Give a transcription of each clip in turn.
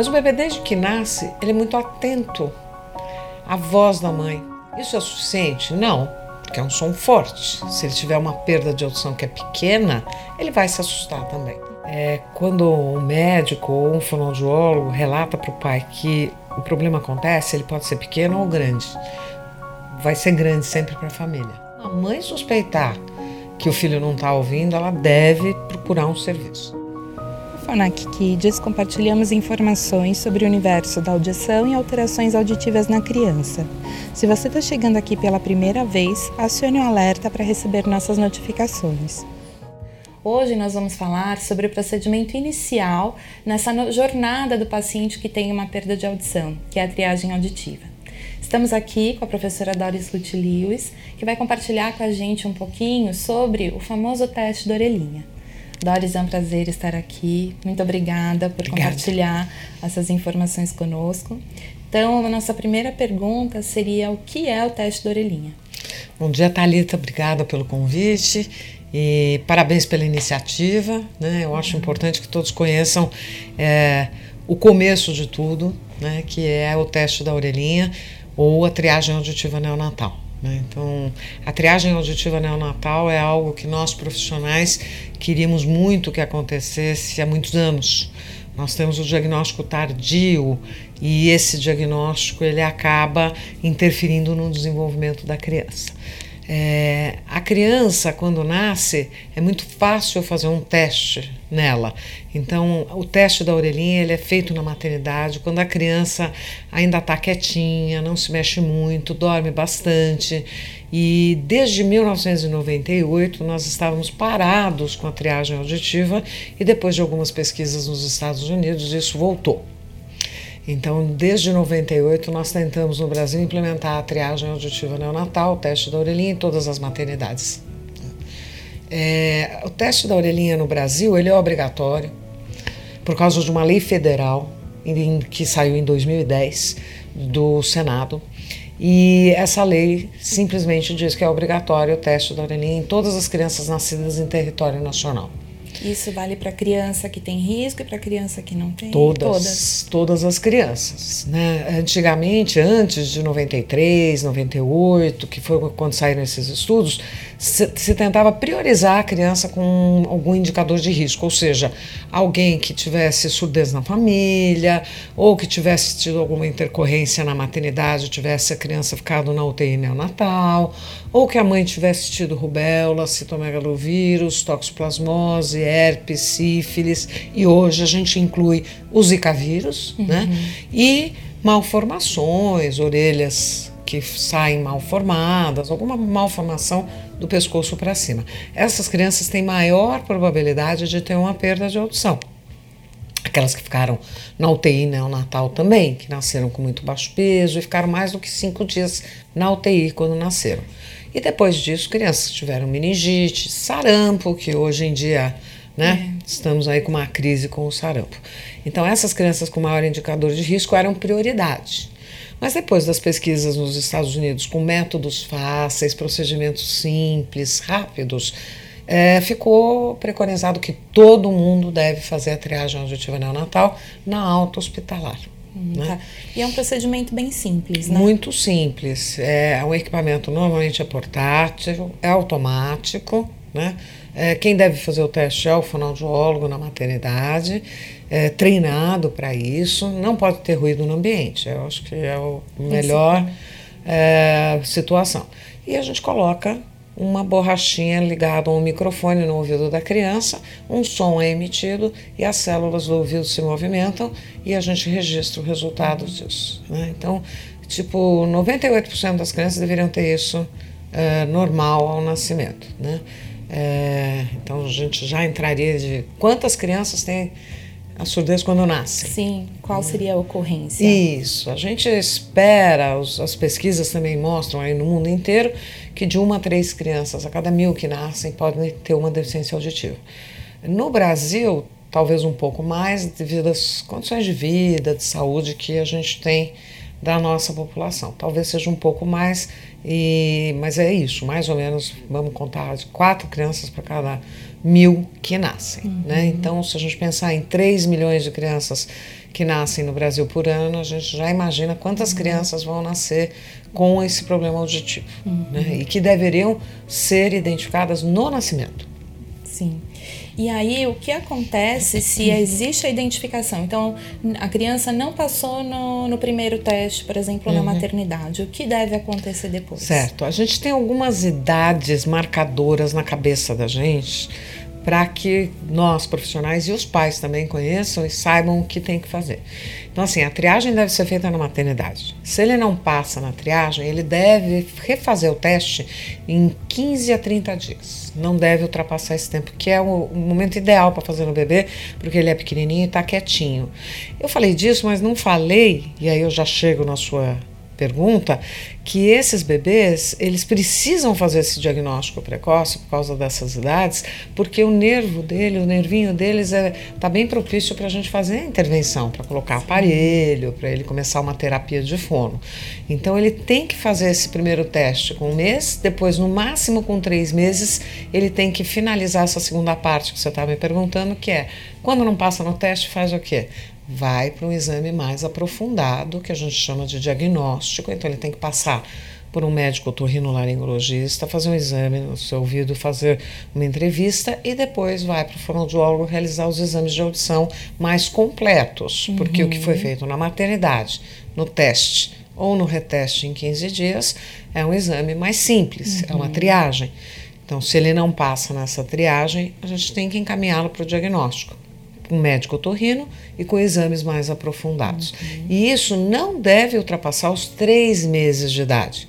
Mas o bebê, desde que nasce, ele é muito atento à voz da mãe. Isso é suficiente? Não, porque é um som forte. Se ele tiver uma perda de audição que é pequena, ele vai se assustar também. É, quando um médico ou um fonoaudiólogo relata para o pai que o problema acontece, ele pode ser pequeno ou grande. Vai ser grande sempre para a família. A mãe suspeitar que o filho não está ouvindo, ela deve procurar um serviço. Fonac Kids compartilhamos informações sobre o universo da audição e alterações auditivas na criança. Se você está chegando aqui pela primeira vez, acione o alerta para receber nossas notificações. Hoje nós vamos falar sobre o procedimento inicial nessa jornada do paciente que tem uma perda de audição, que é a triagem auditiva. Estamos aqui com a professora Doris Lute Lewis, que vai compartilhar com a gente um pouquinho sobre o famoso teste da orelhinha. Doris, é um prazer estar aqui. Muito obrigada por compartilhar essas informações conosco. Então, a nossa primeira pergunta seria: o que é o teste da orelhinha? Bom dia, Thalita. Obrigada pelo convite e parabéns pela iniciativa. Né? Eu acho importante que todos conheçam é, o começo de tudo, né? que é o teste da orelhinha ou a triagem auditiva neonatal. Né? Então, a triagem auditiva neonatal é algo que nós profissionais queríamos muito que acontecesse há muitos anos. Nós temos o diagnóstico tardio e esse diagnóstico ele acaba interferindo no desenvolvimento da criança. É, a criança, quando nasce, é muito fácil fazer um teste nela. Então, o teste da orelhinha ele é feito na maternidade, quando a criança ainda está quietinha, não se mexe muito, dorme bastante. E desde 1998 nós estávamos parados com a triagem auditiva e depois de algumas pesquisas nos Estados Unidos isso voltou. Então, desde 98, nós tentamos no Brasil implementar a triagem auditiva neonatal, o teste da orelhinha em todas as maternidades. É, o teste da orelhinha no Brasil ele é obrigatório por causa de uma lei federal em, que saiu em 2010 do Senado. E essa lei simplesmente diz que é obrigatório o teste da orelhinha em todas as crianças nascidas em território nacional. Isso vale para criança que tem risco e para criança que não tem? Todas, todas. Todas as crianças. Né? Antigamente, antes de 93, 98, que foi quando saíram esses estudos, se, se, tentava priorizar a criança com algum indicador de risco, ou seja, alguém que tivesse surdez na família, ou que tivesse tido alguma intercorrência na maternidade, tivesse a criança ficado na UTI neonatal, ou que a mãe tivesse tido rubéola, citomegalovírus, toxoplasmose, herpes, sífilis, e hoje a gente inclui o zika vírus, né? uhum. né? E malformações, orelhas que saem mal formadas, alguma malformação do pescoço para cima. Essas crianças têm maior probabilidade de ter uma perda de audição. Aquelas que ficaram na UTI neonatal também, que nasceram com muito baixo peso e ficaram mais do que cinco dias na UTI quando nasceram. E depois disso, crianças que tiveram meningite, sarampo, que hoje em dia né, é. estamos aí com uma crise com o sarampo. Então, essas crianças com maior indicador de risco eram prioridade. Mas depois das pesquisas nos Estados Unidos, com métodos fáceis, procedimentos simples, rápidos, é, ficou preconizado que todo mundo deve fazer a triagem auditiva neonatal na alta hospitalar. Hum, né? tá. E é um procedimento bem simples, né? Muito simples. É um equipamento normalmente é portátil, é automático, né? É, quem deve fazer o teste é o fonoaudiólogo na maternidade, é, treinado para isso, não pode ter ruído no ambiente. Eu acho que é a melhor é, situação. E a gente coloca uma borrachinha ligada a um microfone no ouvido da criança, um som é emitido e as células do ouvido se movimentam e a gente registra o resultado disso. Né? Então, tipo, 98% das crianças deveriam ter isso é, normal ao nascimento. Né? É, então a gente já entraria de quantas crianças têm a surdez quando nascem. Sim, qual seria a ocorrência? Isso, a gente espera, os, as pesquisas também mostram aí no mundo inteiro que de uma a três crianças a cada mil que nascem podem ter uma deficiência auditiva. No Brasil, talvez um pouco mais, devido às condições de vida, de saúde que a gente tem da nossa população. Talvez seja um pouco mais, e, mas é isso, mais ou menos, vamos contar, de quatro crianças para cada mil que nascem. Uhum. Né? Então, se a gente pensar em 3 milhões de crianças que nascem no Brasil por ano, a gente já imagina quantas uhum. crianças vão nascer com esse problema auditivo uhum. né? e que deveriam ser identificadas no nascimento. Sim. E aí, o que acontece se existe a identificação? Então, a criança não passou no, no primeiro teste, por exemplo, uhum. na maternidade. O que deve acontecer depois? Certo. A gente tem algumas idades marcadoras na cabeça da gente para que nós, profissionais e os pais também conheçam e saibam o que tem que fazer. Então, assim, a triagem deve ser feita na maternidade. Se ele não passa na triagem, ele deve refazer o teste em 15 a 30 dias. Não deve ultrapassar esse tempo, que é o, momento ideal para fazer no bebê, porque ele é pequenininho e está quietinho. Eu falei disso, mas não falei, e aí eu já chego na sua pergunta, que esses bebês, eles precisam fazer esse diagnóstico precoce por causa dessas idades, porque o nervo dele, o nervinho deles está é, tá bem propício para a gente fazer a intervenção, para colocar aparelho, para ele começar uma terapia de fono. Então ele tem que fazer esse primeiro teste com um mês, depois no máximo com três meses, ele tem que finalizar essa segunda parte que você estava me perguntando, que é, quando não passa no teste, faz o quê? Vai para um exame mais aprofundado, que a gente chama de diagnóstico. Então, ele tem que passar por um médico otorrinolaringologista, fazer um exame no seu ouvido, fazer uma entrevista e depois vai para o fonoaudiólogo realizar os exames de audição mais completos, uhum. porque o que foi uhum. feito na maternidade, no teste ou no reteste em 15 dias é um exame mais simples, uhum. é uma uhum. triagem. Então, se ele não passa nessa triagem, a gente tem que encaminhá-lo para o diagnóstico com médico otorrino e com exames mais aprofundados. Uhum. E isso não deve ultrapassar os três meses de idade,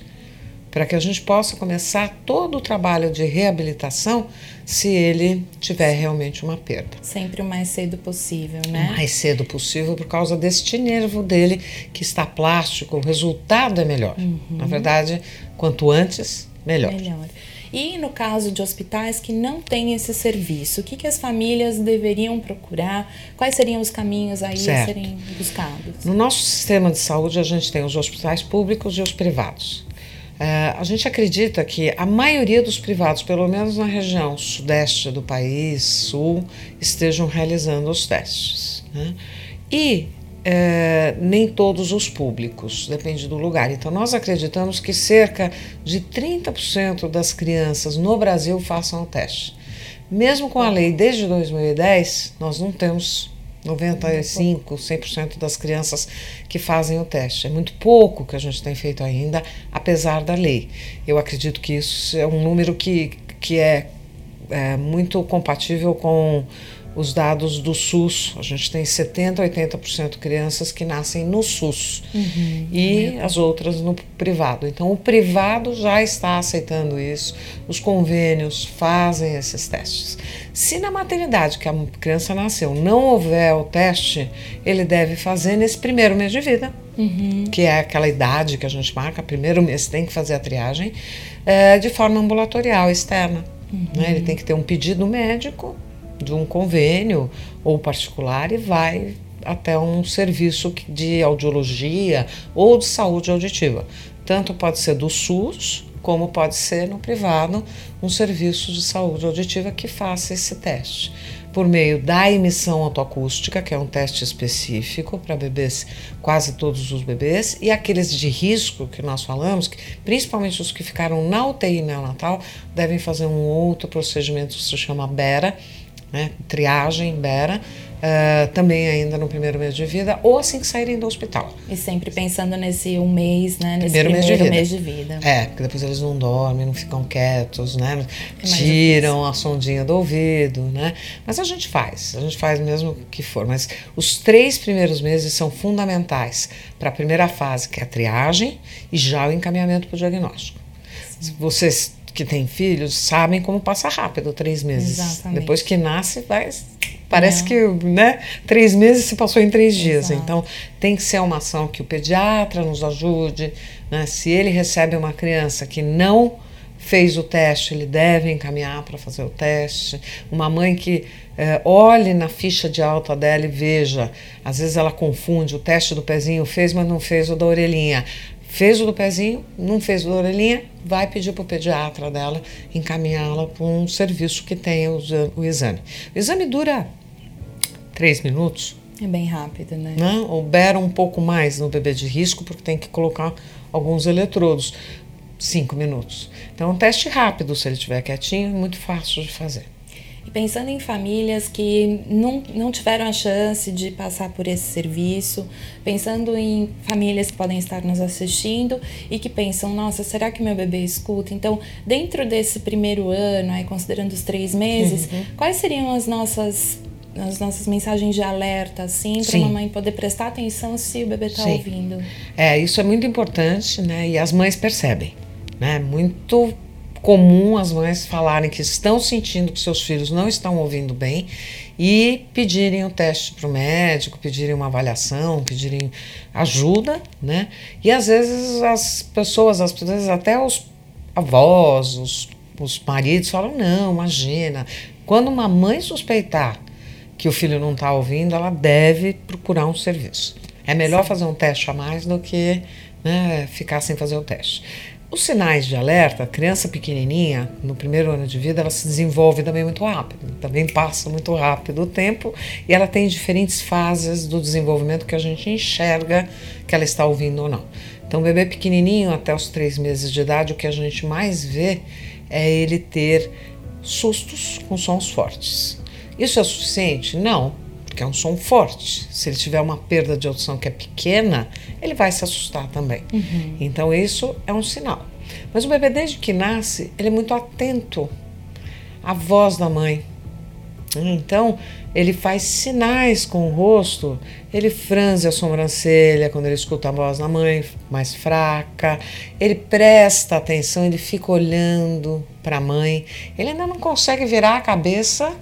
para que a gente possa começar todo o trabalho de reabilitação se ele tiver realmente uma perda. Sempre o mais cedo possível, né? O mais cedo possível por causa deste nervo dele que está plástico, o resultado é melhor. Uhum. Na verdade, quanto antes, melhor. Melhor. E no caso de hospitais que não têm esse serviço, o que, que as famílias deveriam procurar? Quais seriam os caminhos aí certo. a serem buscados? No nosso sistema de saúde, a gente tem os hospitais públicos e os privados. Uh, a gente acredita que a maioria dos privados, pelo menos na região sudeste do país, sul, estejam realizando os testes. Né? E é, nem todos os públicos, depende do lugar. Então, nós acreditamos que cerca de 30% das crianças no Brasil façam o teste. Mesmo com a lei desde 2010, nós não temos 95, 100% das crianças que fazem o teste. É muito pouco que a gente tem feito ainda, apesar da lei. Eu acredito que isso é um número que, que é, é muito compatível com os dados do SUS. A gente tem 70%, 80% crianças que nascem no SUS uhum, e as outras no privado. Então, o privado já está aceitando isso, os convênios fazem esses testes. Se na maternidade que a criança nasceu não houver o teste, ele deve fazer nesse primeiro mês de vida. Uhum. Que é aquela idade que a gente marca, primeiro mês tem que fazer a triagem, é, de forma ambulatorial, externa. Uhum. Né? Ele tem que ter um pedido médico de um convênio ou particular e vai até um serviço de audiologia ou de saúde auditiva. Tanto pode ser do SUS, como pode ser no privado, um serviço de saúde auditiva que faça esse teste. Por meio da emissão autoacústica, que é um teste específico para bebês, quase todos os bebês, e aqueles de risco que nós falamos, que, principalmente os que ficaram na UTI neonatal, devem fazer um outro procedimento que se chama BERA, né? triagem, Bera, uh, também ainda no primeiro mês de vida, ou assim que saírem do hospital. E sempre pensando nesse um mês, né? Nesse primeiro, primeiro mês, de mês, de vida. É, porque depois eles não dormem, não ficam quietos, né? É Tiram a sondinha do ouvido, né? Mas a gente faz, a gente faz mesmo que for. Mas os três primeiros meses são fundamentais para a primeira fase, que é a triagem, e já o encaminhamento para o diagnóstico. Se vocês que têm filhos sabem como passa rápido três meses. Exatamente. Depois que nasce, vai, parece é. que né, três meses se passou em três dias. Exato. Então tem que ser uma ação que o pediatra nos ajude. Né? Se ele recebe uma criança que não fez o teste, ele deve encaminhar para fazer o teste. Uma mãe que é, olhe na ficha de alta dela e veja, às vezes ela confunde, o teste do pezinho fez, mas não fez o da orelhinha. Fez o do pezinho, não fez o da orelhinha, vai pedir para o pediatra dela encaminhá-la para um serviço que tenha o, exame. O exame dura três minutos. É bem rápido, né? né? Obera um pouco mais no bebê de risco, porque tem que colocar alguns eletrodos. Cinco minutos. Então, é um teste rápido, se ele estiver quietinho, muito fácil de fazer. E pensando em famílias que não, não tiveram a chance de passar por esse serviço, pensando em famílias que podem estar nos assistindo e que pensam, nossa, será que meu bebê escuta? Então, dentro desse primeiro ano, aí considerando os três meses, uhum. quais seriam as nossas as nossas mensagens de alerta, assim, para a mamãe poder prestar atenção se o bebê está ouvindo. É, isso é muito importante, né? E as mães percebem, né? Muito comum as mães falarem que estão sentindo que seus filhos não estão ouvindo bem e pedirem o um teste para o médico, pedirem uma avaliação, pedirem ajuda, né? E às vezes as pessoas, às vezes até os avós, os, os maridos falam: não, imagina. Quando uma mãe suspeitar que o filho não está ouvindo, ela deve procurar um serviço. É melhor fazer um teste a mais do que né, ficar sem fazer o teste. Os sinais de alerta, a criança pequenininha, no primeiro ano de vida, ela se desenvolve também muito rápido, também passa muito rápido o tempo e ela tem diferentes fases do desenvolvimento que a gente enxerga que ela está ouvindo ou não. Então, o bebê pequenininho, até os três meses de idade, o que a gente mais vê é ele ter sustos com sons fortes. Isso é suficiente? Não, porque é um som forte. Se ele tiver uma perda de audição que é pequena, ele vai se assustar também. Uhum. Então isso é um sinal. Mas o bebê desde que nasce, ele é muito atento à voz da mãe. Então, ele faz sinais com o rosto, ele franze a sobrancelha quando ele escuta a voz da mãe mais fraca, ele presta atenção, ele fica olhando para a mãe. Ele ainda não consegue virar a cabeça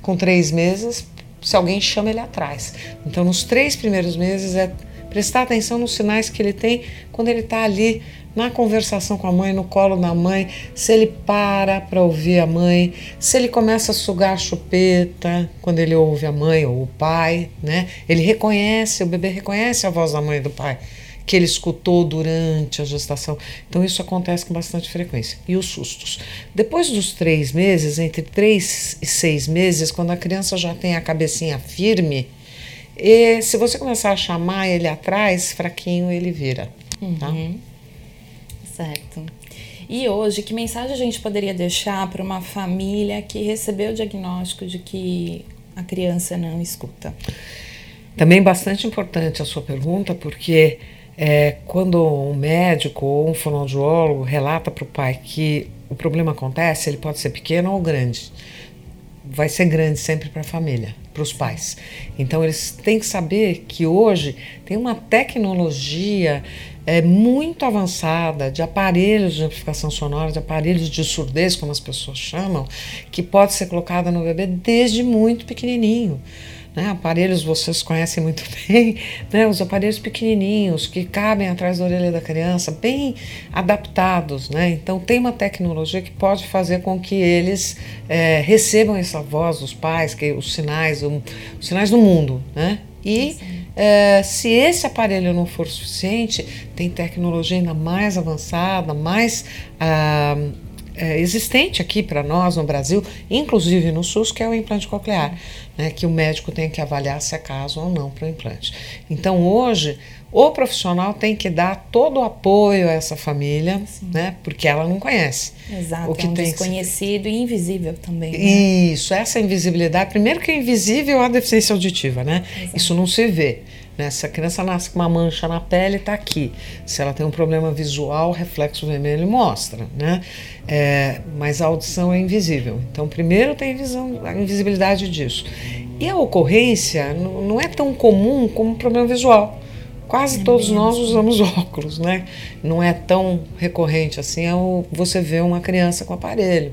com três meses se alguém chama ele atrás. Então, nos três primeiros meses é prestar atenção nos sinais que ele tem quando ele está ali na conversação com a mãe, no colo da mãe, se ele para para ouvir a mãe, se ele começa a sugar a chupeta quando ele ouve a mãe ou o pai, né? Ele reconhece, o bebê reconhece a voz da mãe e do pai que ele escutou durante a gestação. Então, isso acontece com bastante frequência. E os sustos. Depois dos três meses, entre três e seis meses, quando a criança já tem a cabecinha firme, e se você começar a chamar ele atrás, fraquinho ele vira. Tá? Uhum. Certo. E hoje, que mensagem a gente poderia deixar para uma família que recebeu o diagnóstico de que a criança não escuta? Também bastante importante a sua pergunta, porque é, quando um médico ou um fonoaudiólogo relata para o pai que o problema acontece, ele pode ser pequeno ou grande. Vai ser grande sempre para a família, para os pais. Então eles têm que saber que hoje tem uma tecnologia é, muito avançada de aparelhos de amplificação sonora, de aparelhos de surdez, como as pessoas chamam, que pode ser colocada no bebê desde muito pequenininho. Né? Aparelhos vocês conhecem muito bem, né? os aparelhos pequenininhos que cabem atrás da orelha da criança, bem adaptados. Né? Então, tem uma tecnologia que pode fazer com que eles é, recebam essa voz dos pais, que os sinais, os sinais do mundo. Né? E é, se esse aparelho não for suficiente, tem tecnologia ainda mais avançada, mais. Ah, é, existente aqui para nós no Brasil, inclusive no SUS, que é o implante coclear, né, que o médico tem que avaliar se é caso ou não para o implante. Então, hoje, o profissional tem que dar todo o apoio a essa família, né, porque ela não conhece. Exato, o que é um tem desconhecido e invisível também. Né? Isso, essa invisibilidade, primeiro que é invisível a deficiência auditiva, né? Exato. Isso não se vê. Né? Se a criança nasce com uma mancha na pele, está aqui. Se ela tem um problema visual, reflexo vermelho mostra. Né? É, mas a audição é invisível. Então, primeiro tem visão, a invisibilidade disso. E a ocorrência não é tão comum como o problema visual. Quase é todos mesmo. nós usamos óculos, né? Não é tão recorrente assim é o, você vê uma criança com aparelho.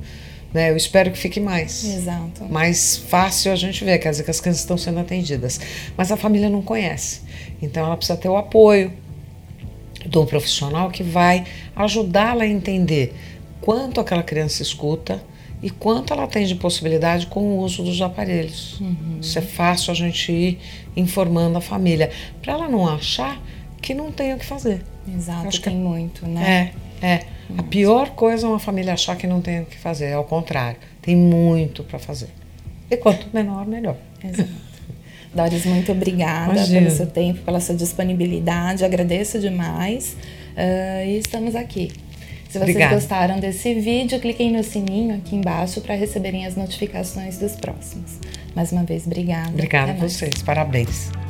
Né? Eu espero que fique mais. Exato. Mais fácil a gente ver, quer dizer que as crianças estão sendo atendidas. Mas a família não conhece. Então ela precisa ter o apoio do profissional que vai ajudá-la a entender quanto aquela criança escuta e quanto ela tem de possibilidade com o uso dos aparelhos. Uhum. Isso é fácil a gente ir informando a família, para ela não achar que não tem o que fazer. Exato, Acho tem que... muito, né? É, é. A pior coisa é uma família achar que não tem o que fazer, é o contrário. Tem muito para fazer. E quanto menor, melhor. Exato. Doris, muito obrigada Imagina. pelo seu tempo, pela sua disponibilidade. Agradeço demais. Uh, e estamos aqui. Se vocês Obrigada. gostaram desse vídeo, cliquem no sininho aqui embaixo para receberem as notificações dos próximos. Mais uma vez, obrigada. Obrigada a vocês. Parabéns.